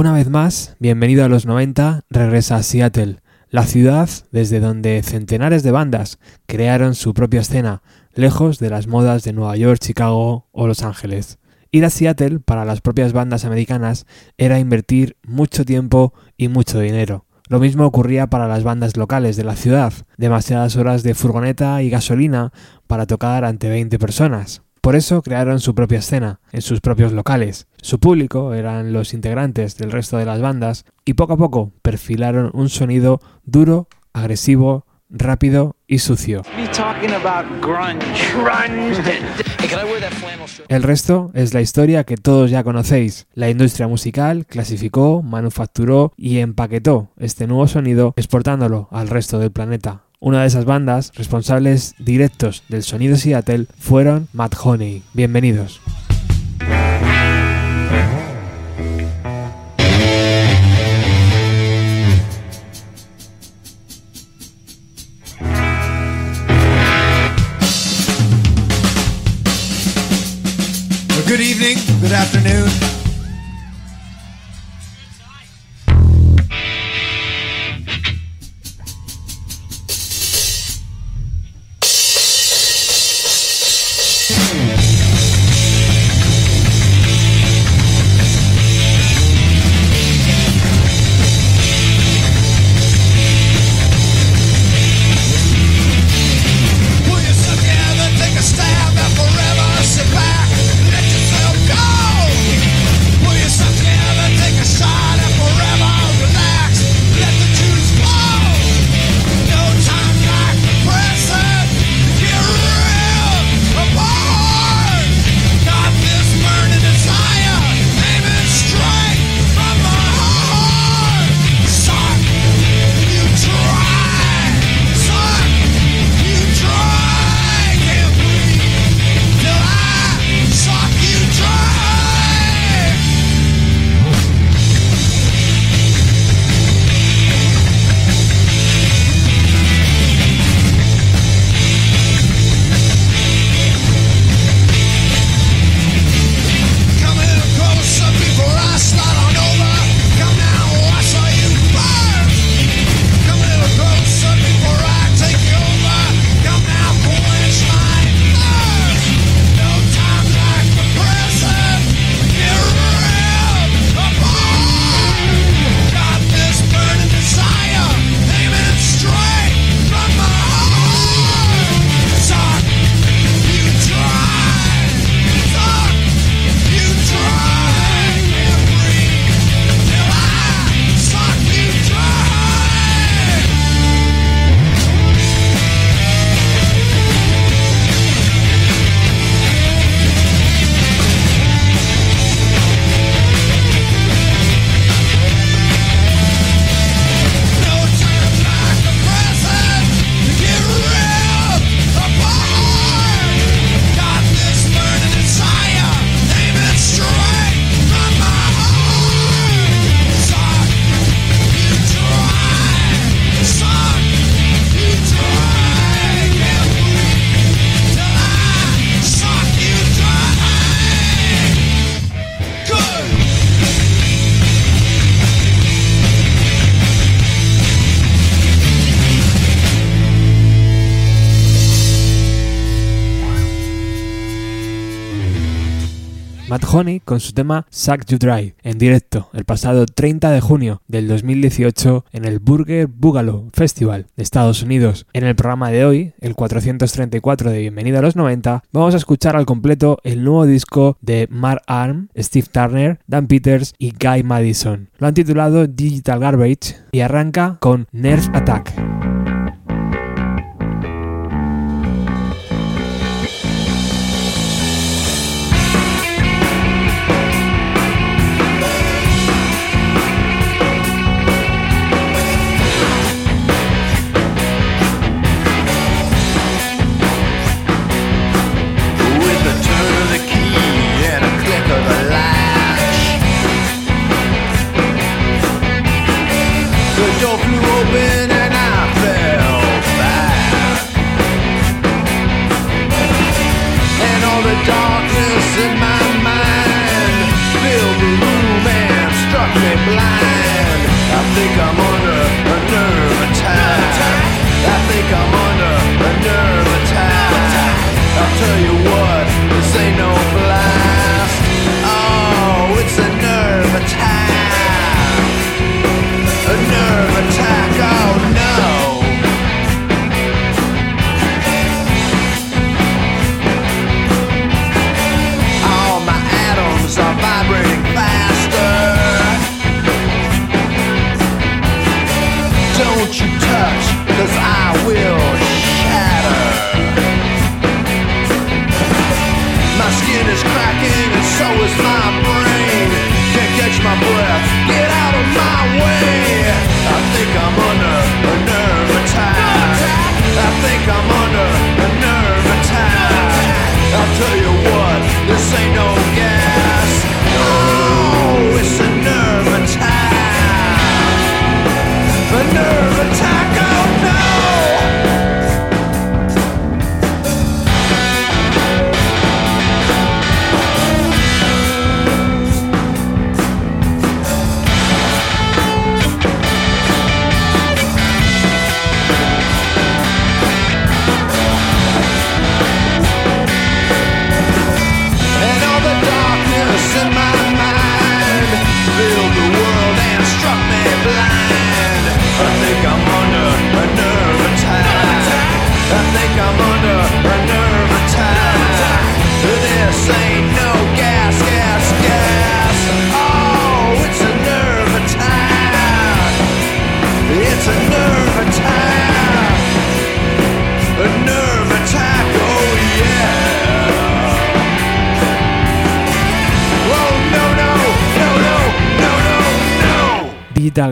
Una vez más, bienvenido a los 90, regresa a Seattle, la ciudad desde donde centenares de bandas crearon su propia escena, lejos de las modas de Nueva York, Chicago o Los Ángeles. Ir a Seattle para las propias bandas americanas era invertir mucho tiempo y mucho dinero. Lo mismo ocurría para las bandas locales de la ciudad, demasiadas horas de furgoneta y gasolina para tocar ante 20 personas. Por eso crearon su propia escena, en sus propios locales. Su público eran los integrantes del resto de las bandas y poco a poco perfilaron un sonido duro, agresivo, rápido y sucio. El resto es la historia que todos ya conocéis. La industria musical clasificó, manufacturó y empaquetó este nuevo sonido exportándolo al resto del planeta. Una de esas bandas responsables directos del sonido Seattle fueron Matt Honey. Bienvenidos. Good evening, good afternoon. Con su tema Suck You Dry en directo el pasado 30 de junio del 2018 en el Burger Boogaloo Festival de Estados Unidos. En el programa de hoy, el 434 de Bienvenido a los 90, vamos a escuchar al completo el nuevo disco de Mark Arm, Steve Turner, Dan Peters y Guy Madison. Lo han titulado Digital Garbage y arranca con Nerve Attack.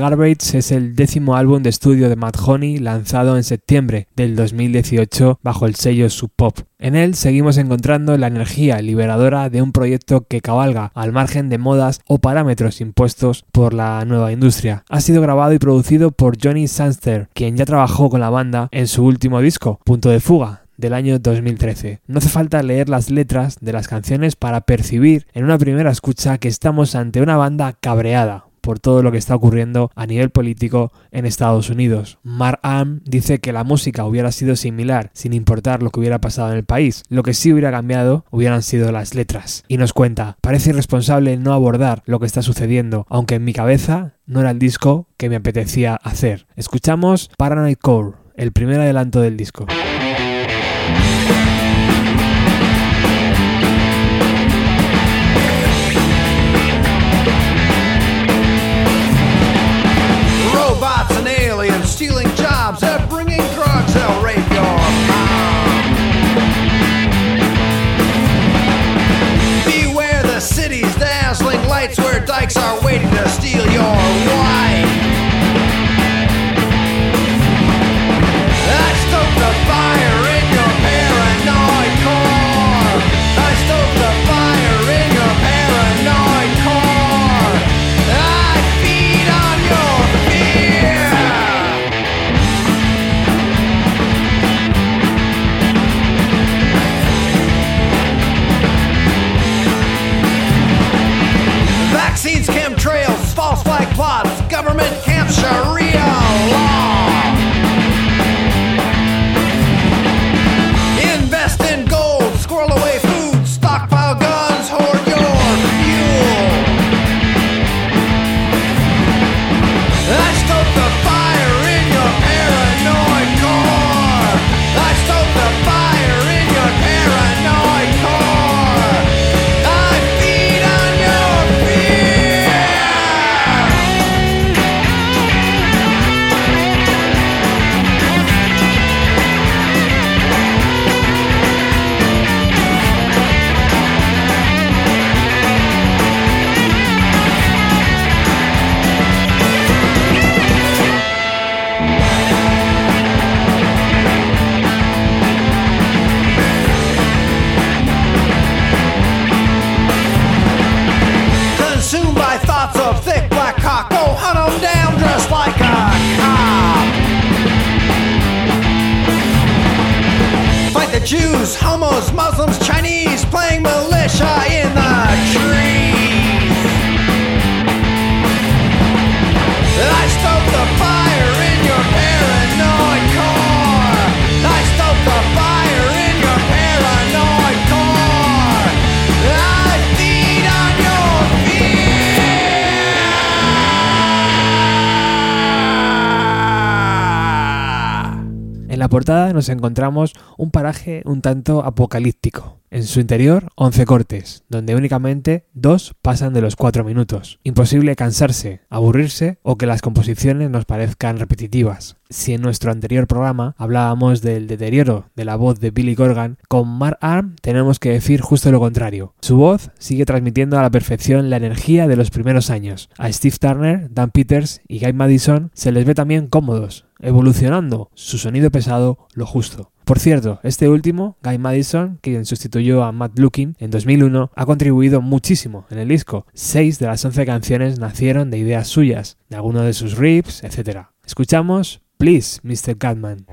Garbage es el décimo álbum de estudio de Mad Honey lanzado en septiembre del 2018 bajo el sello Sub Pop. En él seguimos encontrando la energía liberadora de un proyecto que cabalga al margen de modas o parámetros impuestos por la nueva industria. Ha sido grabado y producido por Johnny Sanster, quien ya trabajó con la banda en su último disco, Punto de Fuga, del año 2013. No hace falta leer las letras de las canciones para percibir en una primera escucha que estamos ante una banda cabreada por todo lo que está ocurriendo a nivel político en Estados Unidos. Mark Am dice que la música hubiera sido similar sin importar lo que hubiera pasado en el país. Lo que sí hubiera cambiado hubieran sido las letras. Y nos cuenta, parece irresponsable no abordar lo que está sucediendo, aunque en mi cabeza no era el disco que me apetecía hacer. Escuchamos Paranoid Core, el primer adelanto del disco. And stealing jobs, they're bringing drugs, they'll rape your mom. Beware the city's dazzling lights where dykes are waiting to steal your wife. Vaccines, chemtrails, false flag plots, government camp Sharia En la portada nos encontramos un paraje un tanto apocalíptico. En su interior, 11 cortes, donde únicamente dos pasan de los 4 minutos. Imposible cansarse, aburrirse o que las composiciones nos parezcan repetitivas. Si en nuestro anterior programa hablábamos del deterioro de la voz de Billy Corgan, con Mark Arm tenemos que decir justo lo contrario. Su voz sigue transmitiendo a la perfección la energía de los primeros años. A Steve Turner, Dan Peters y Guy Madison se les ve también cómodos, evolucionando su sonido pesado lo justo. Por cierto, este último, Guy Madison, quien sustituyó a Matt Looking en 2001, ha contribuido muchísimo en el disco. Seis de las once canciones nacieron de ideas suyas, de algunos de sus riffs, etc. Escuchamos Please, Mr. Catman.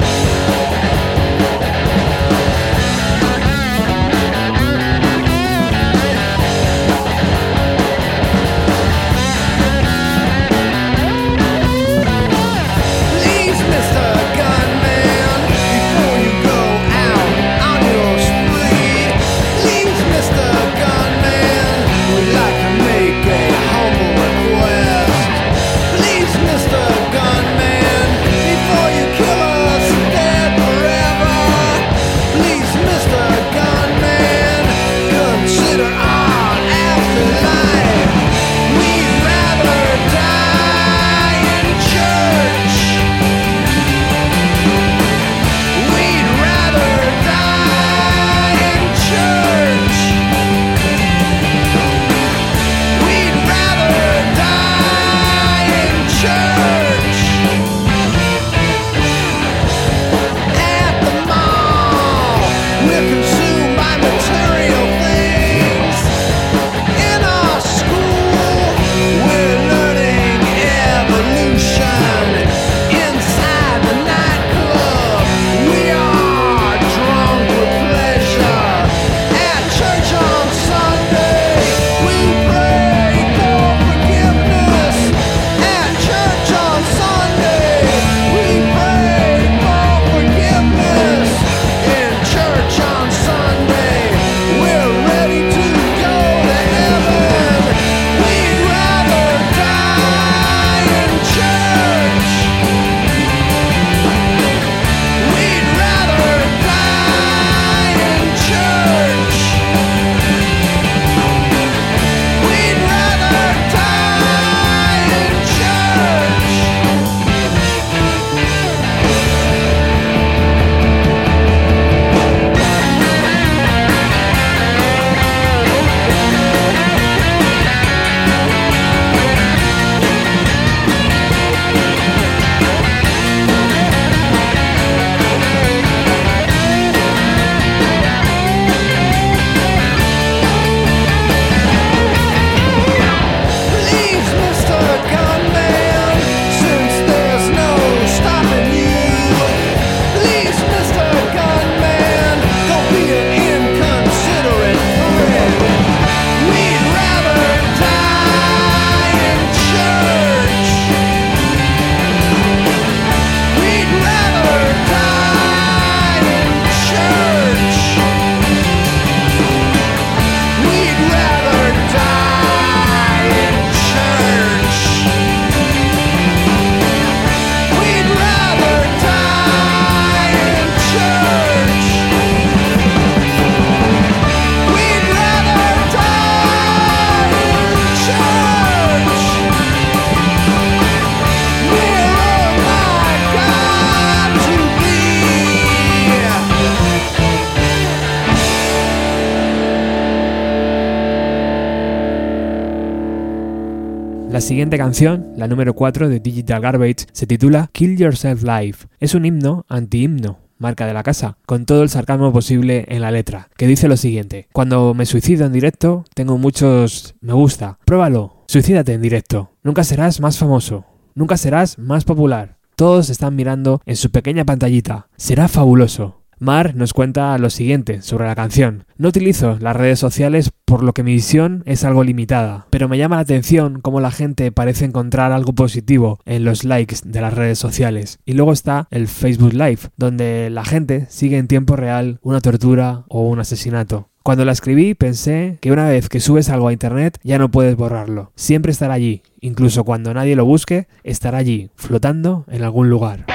Siguiente canción, la número 4 de Digital Garbage, se titula Kill Yourself Live. Es un himno anti-himno, marca de la casa, con todo el sarcasmo posible en la letra, que dice lo siguiente: Cuando me suicido en directo, tengo muchos me gusta. Pruébalo, suicídate en directo. Nunca serás más famoso, nunca serás más popular. Todos están mirando en su pequeña pantallita. Será fabuloso. Mar nos cuenta lo siguiente sobre la canción. No utilizo las redes sociales por lo que mi visión es algo limitada, pero me llama la atención cómo la gente parece encontrar algo positivo en los likes de las redes sociales. Y luego está el Facebook Live, donde la gente sigue en tiempo real una tortura o un asesinato. Cuando la escribí pensé que una vez que subes algo a internet ya no puedes borrarlo. Siempre estará allí, incluso cuando nadie lo busque, estará allí, flotando en algún lugar.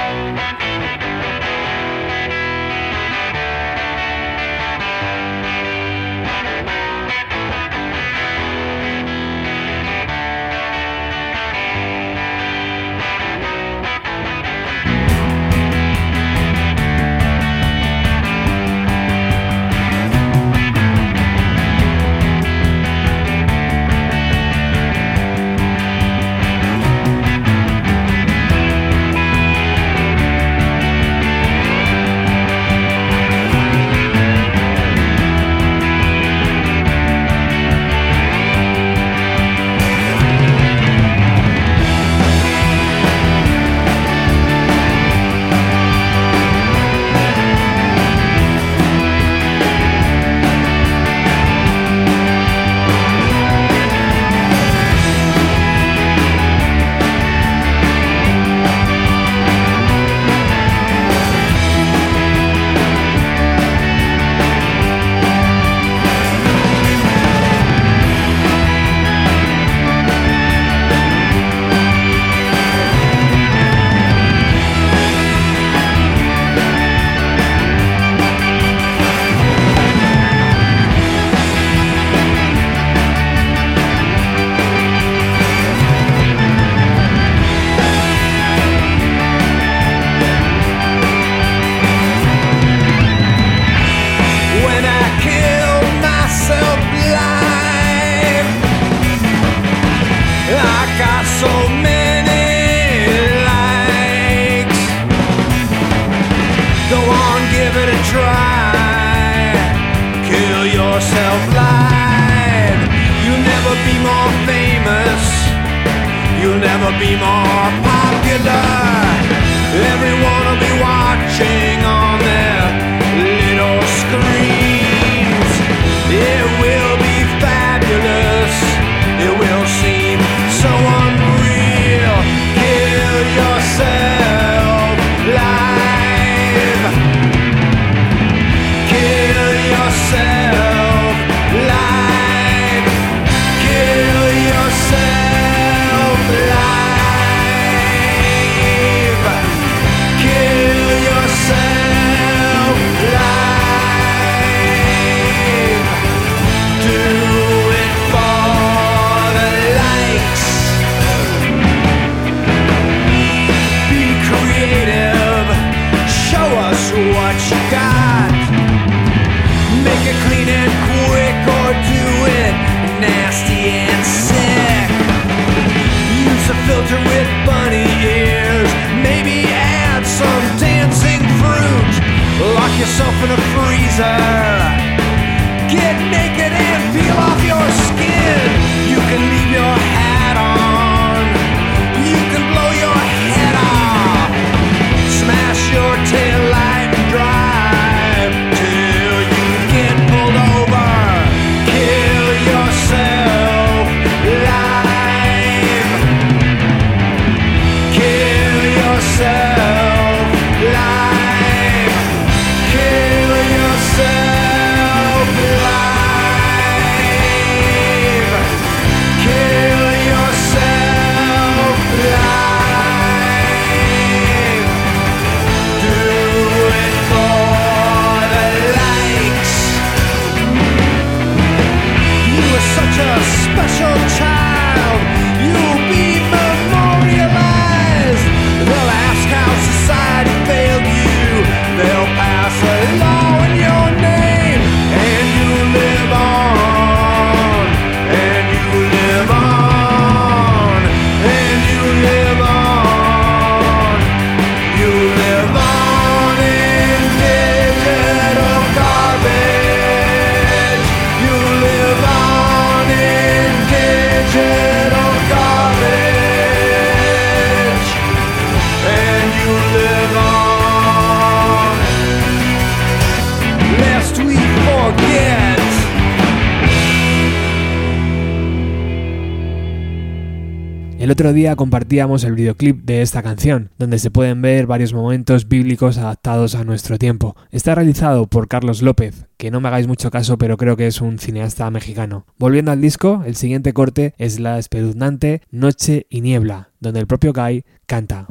otro día compartíamos el videoclip de esta canción, donde se pueden ver varios momentos bíblicos adaptados a nuestro tiempo. Está realizado por Carlos López, que no me hagáis mucho caso, pero creo que es un cineasta mexicano. Volviendo al disco, el siguiente corte es la espeluznante Noche y Niebla, donde el propio Guy canta.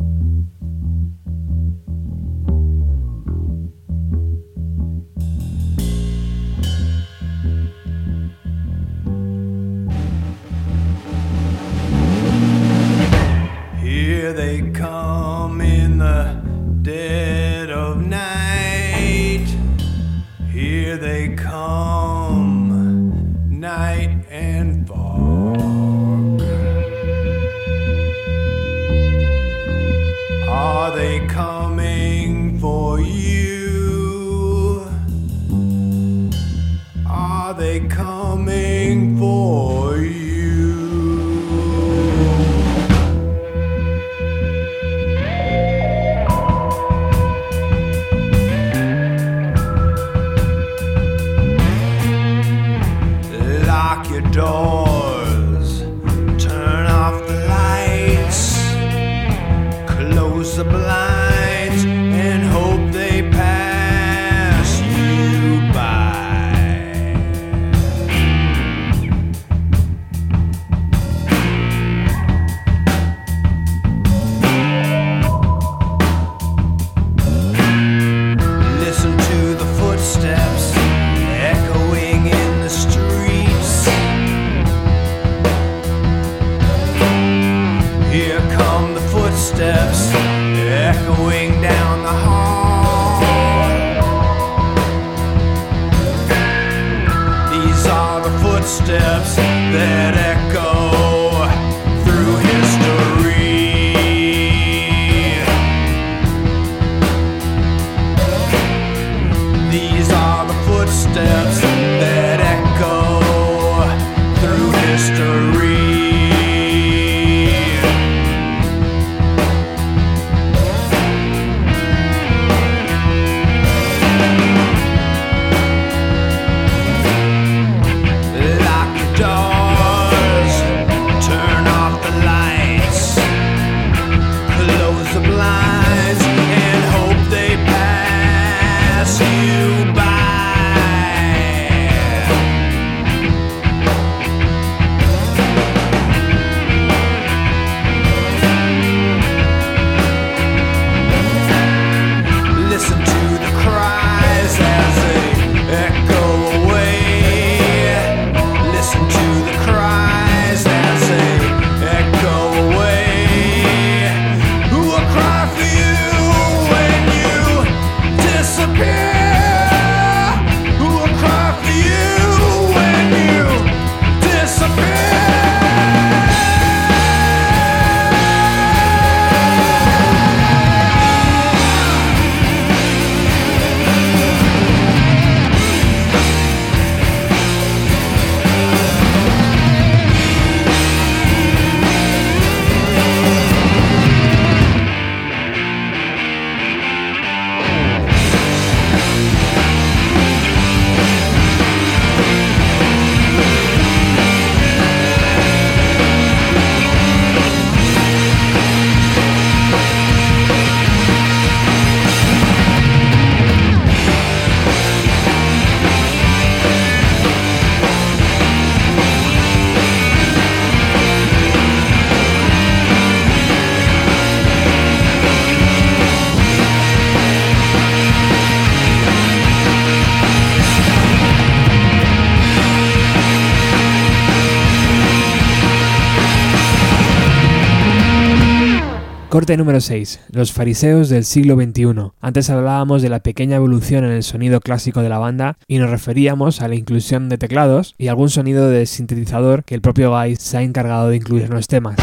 Corte número 6. Los fariseos del siglo XXI. Antes hablábamos de la pequeña evolución en el sonido clásico de la banda y nos referíamos a la inclusión de teclados y algún sonido de sintetizador que el propio Guy se ha encargado de incluir en los temas.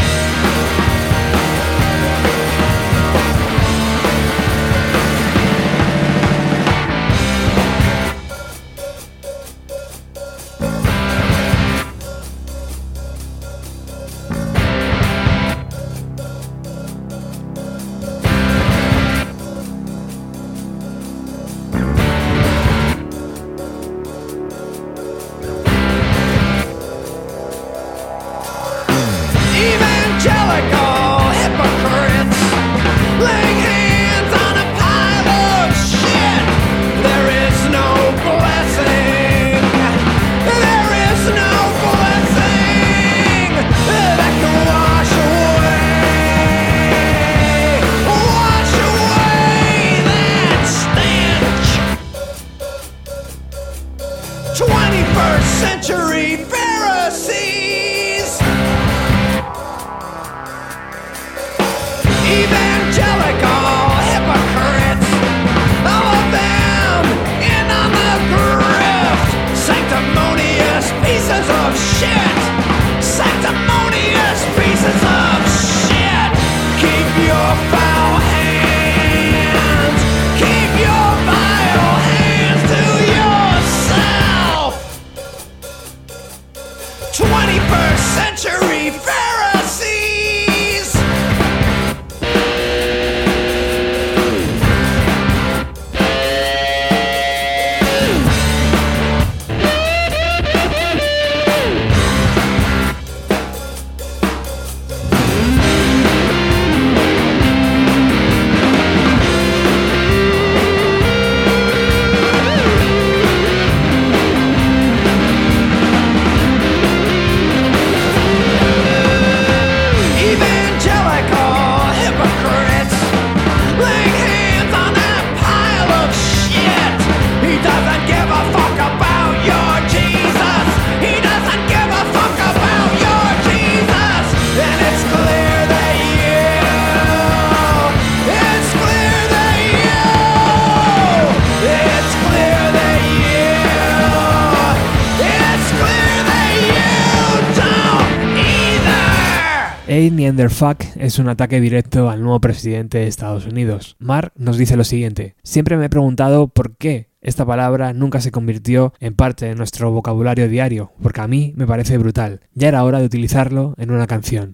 A Neanderfuck es un ataque directo al nuevo presidente de Estados Unidos. Mark nos dice lo siguiente: Siempre me he preguntado por qué esta palabra nunca se convirtió en parte de nuestro vocabulario diario, porque a mí me parece brutal. Ya era hora de utilizarlo en una canción.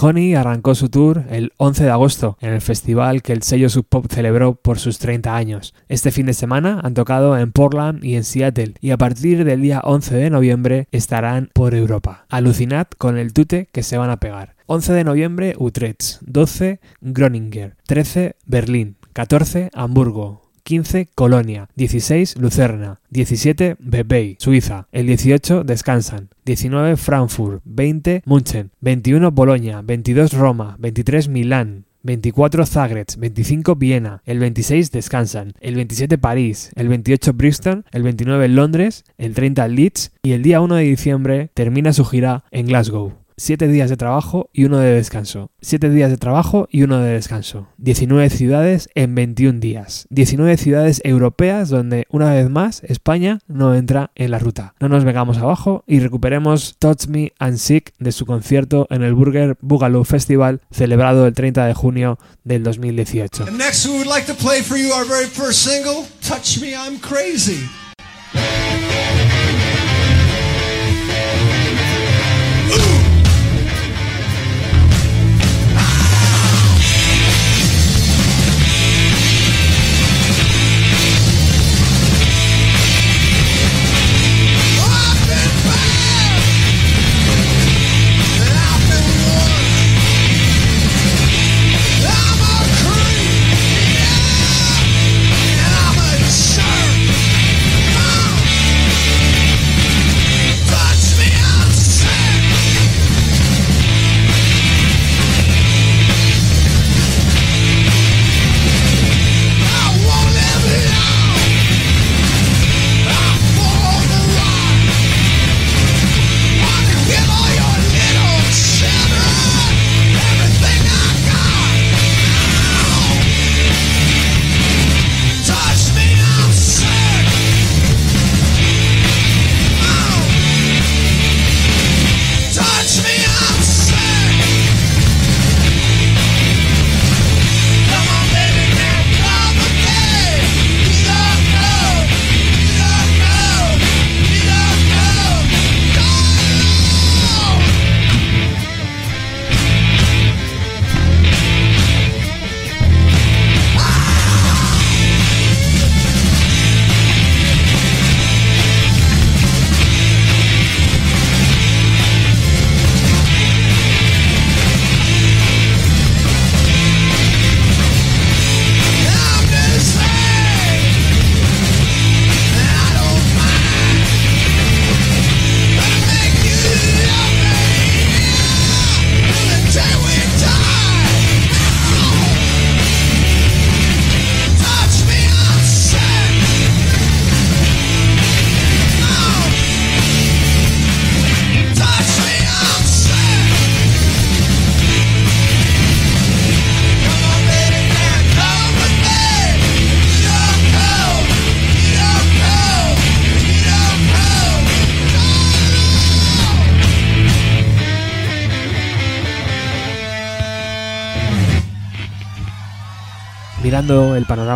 Honey arrancó su tour el 11 de agosto en el festival que el sello Sub Pop celebró por sus 30 años. Este fin de semana han tocado en Portland y en Seattle y a partir del día 11 de noviembre estarán por Europa. Alucinad con el tute que se van a pegar. 11 de noviembre Utrecht, 12 Groninger, 13 Berlín, 14 Hamburgo, 15 Colonia, 16 Lucerna, 17 Bebey, Suiza, el 18 descansan, 19 Frankfurt, 20 München, 21 Bolonia, 22 Roma, 23 Milán, 24 Zagreb, 25 Viena, el 26 descansan, el 27 París, el 28 Bristol, el 29 Londres, el 30 Leeds. Y el día 1 de diciembre termina su gira en Glasgow. 7 días de trabajo y uno de descanso. 7 días de trabajo y uno de descanso. 19 ciudades en 21 días. 19 ciudades europeas donde, una vez más, España no entra en la ruta. No nos vengamos abajo y recuperemos Touch Me and Sick de su concierto en el Burger Boogaloo Festival celebrado el 30 de junio del 2018. And next, we would like to play for you our very first single, Touch Me, I'm Crazy.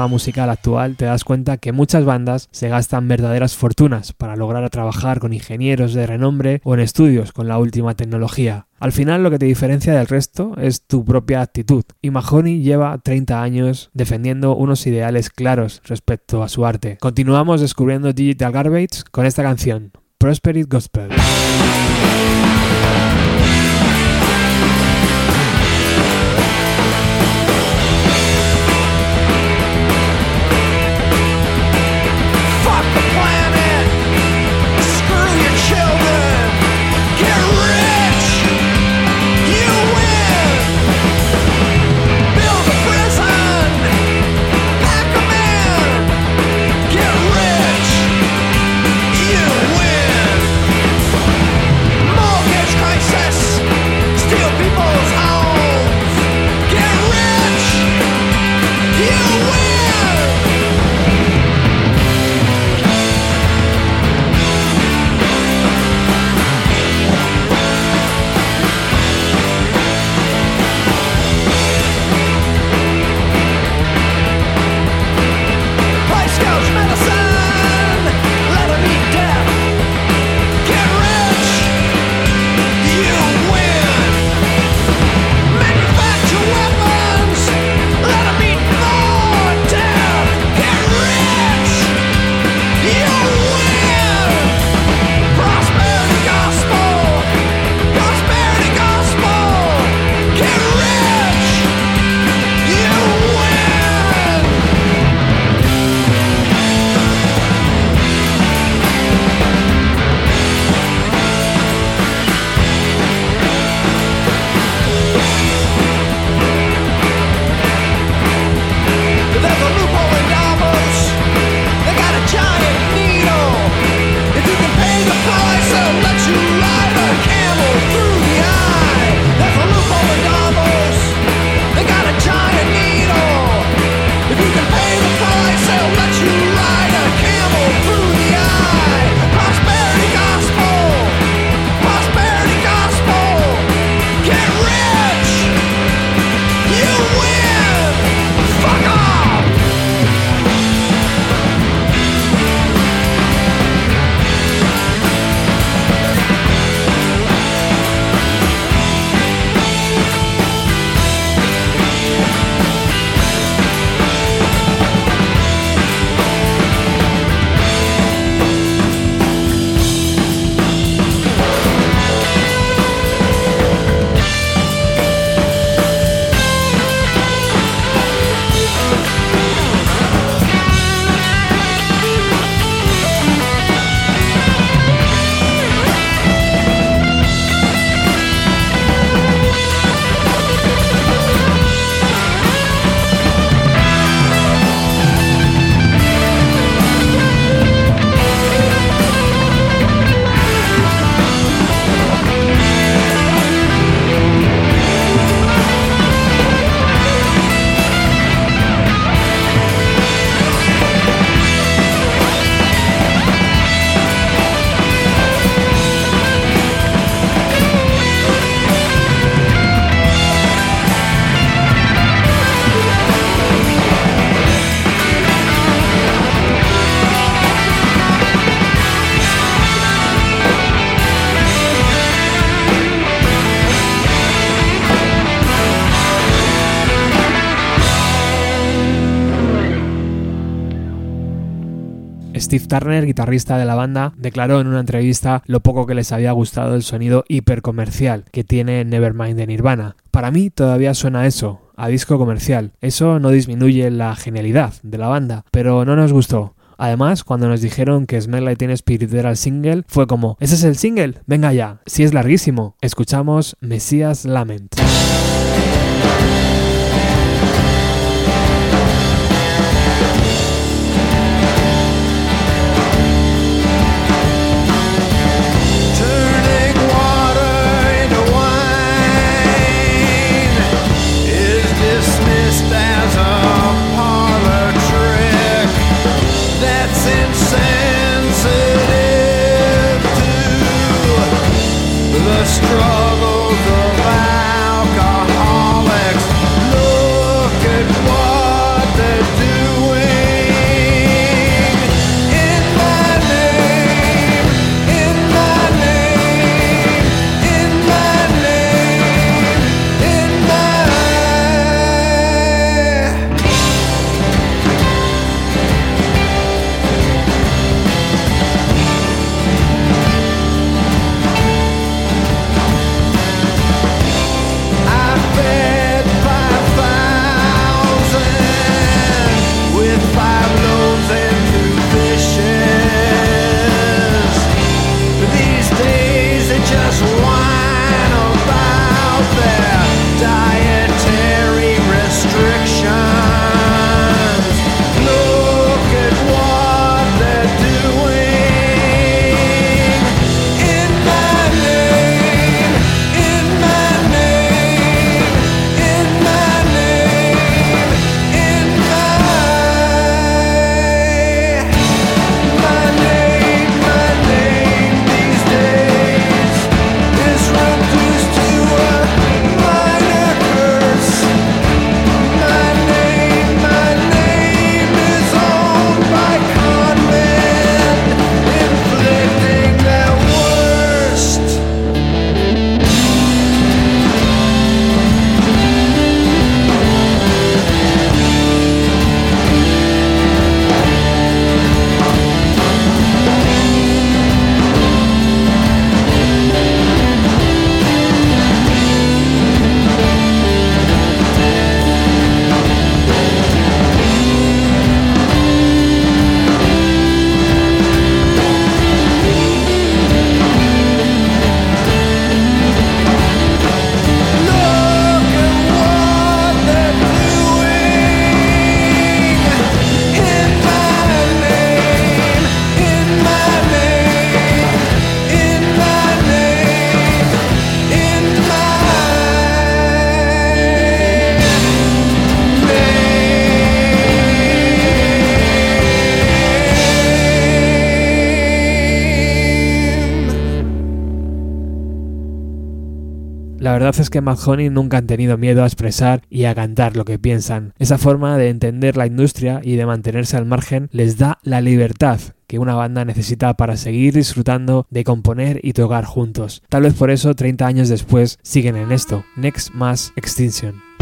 Panorama musical actual te das cuenta que muchas bandas se gastan verdaderas fortunas para lograr trabajar con ingenieros de renombre o en estudios con la última tecnología. Al final lo que te diferencia del resto es tu propia actitud y Mahoney lleva 30 años defendiendo unos ideales claros respecto a su arte. Continuamos descubriendo Digital Garbage con esta canción, Prosperity Gospel. Steve Turner, guitarrista de la banda, declaró en una entrevista lo poco que les había gustado el sonido hipercomercial que tiene Nevermind de Nirvana. Para mí todavía suena eso, a disco comercial. Eso no disminuye la genialidad de la banda, pero no nos gustó. Además, cuando nos dijeron que Smell Like Teen Spirit era el single, fue como, ¿ese es el single? Venga ya, si es larguísimo. Escuchamos Messias Lament. To verdad es que Mahoney nunca han tenido miedo a expresar y a cantar lo que piensan. Esa forma de entender la industria y de mantenerse al margen les da la libertad que una banda necesita para seguir disfrutando de componer y tocar juntos. Tal vez por eso 30 años después siguen en esto, Next Mass Extinction.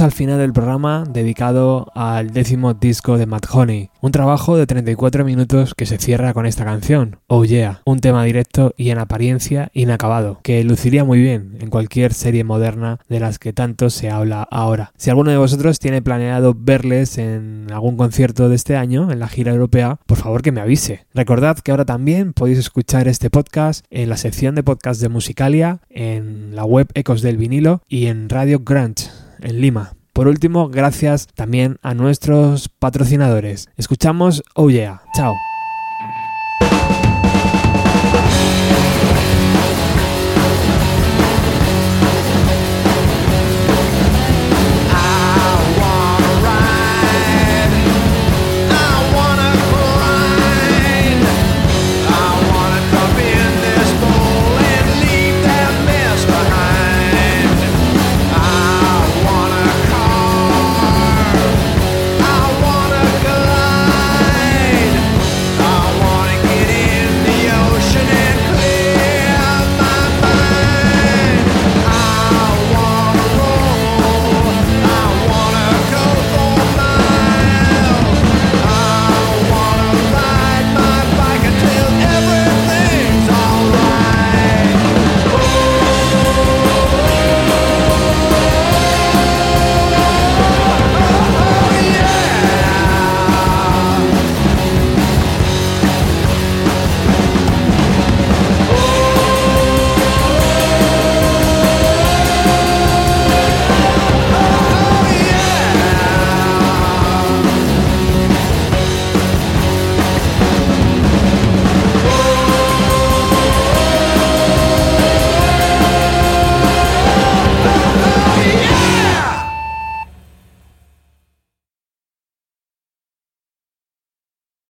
Al final del programa dedicado al décimo disco de Matt Honey, un trabajo de 34 minutos que se cierra con esta canción, Oh Yeah, un tema directo y en apariencia inacabado, que luciría muy bien en cualquier serie moderna de las que tanto se habla ahora. Si alguno de vosotros tiene planeado verles en algún concierto de este año, en la gira europea, por favor que me avise. Recordad que ahora también podéis escuchar este podcast en la sección de podcast de Musicalia, en la web Ecos del Vinilo y en Radio Grunge en Lima. Por último, gracias también a nuestros patrocinadores. Escuchamos Oh Yeah. Chao.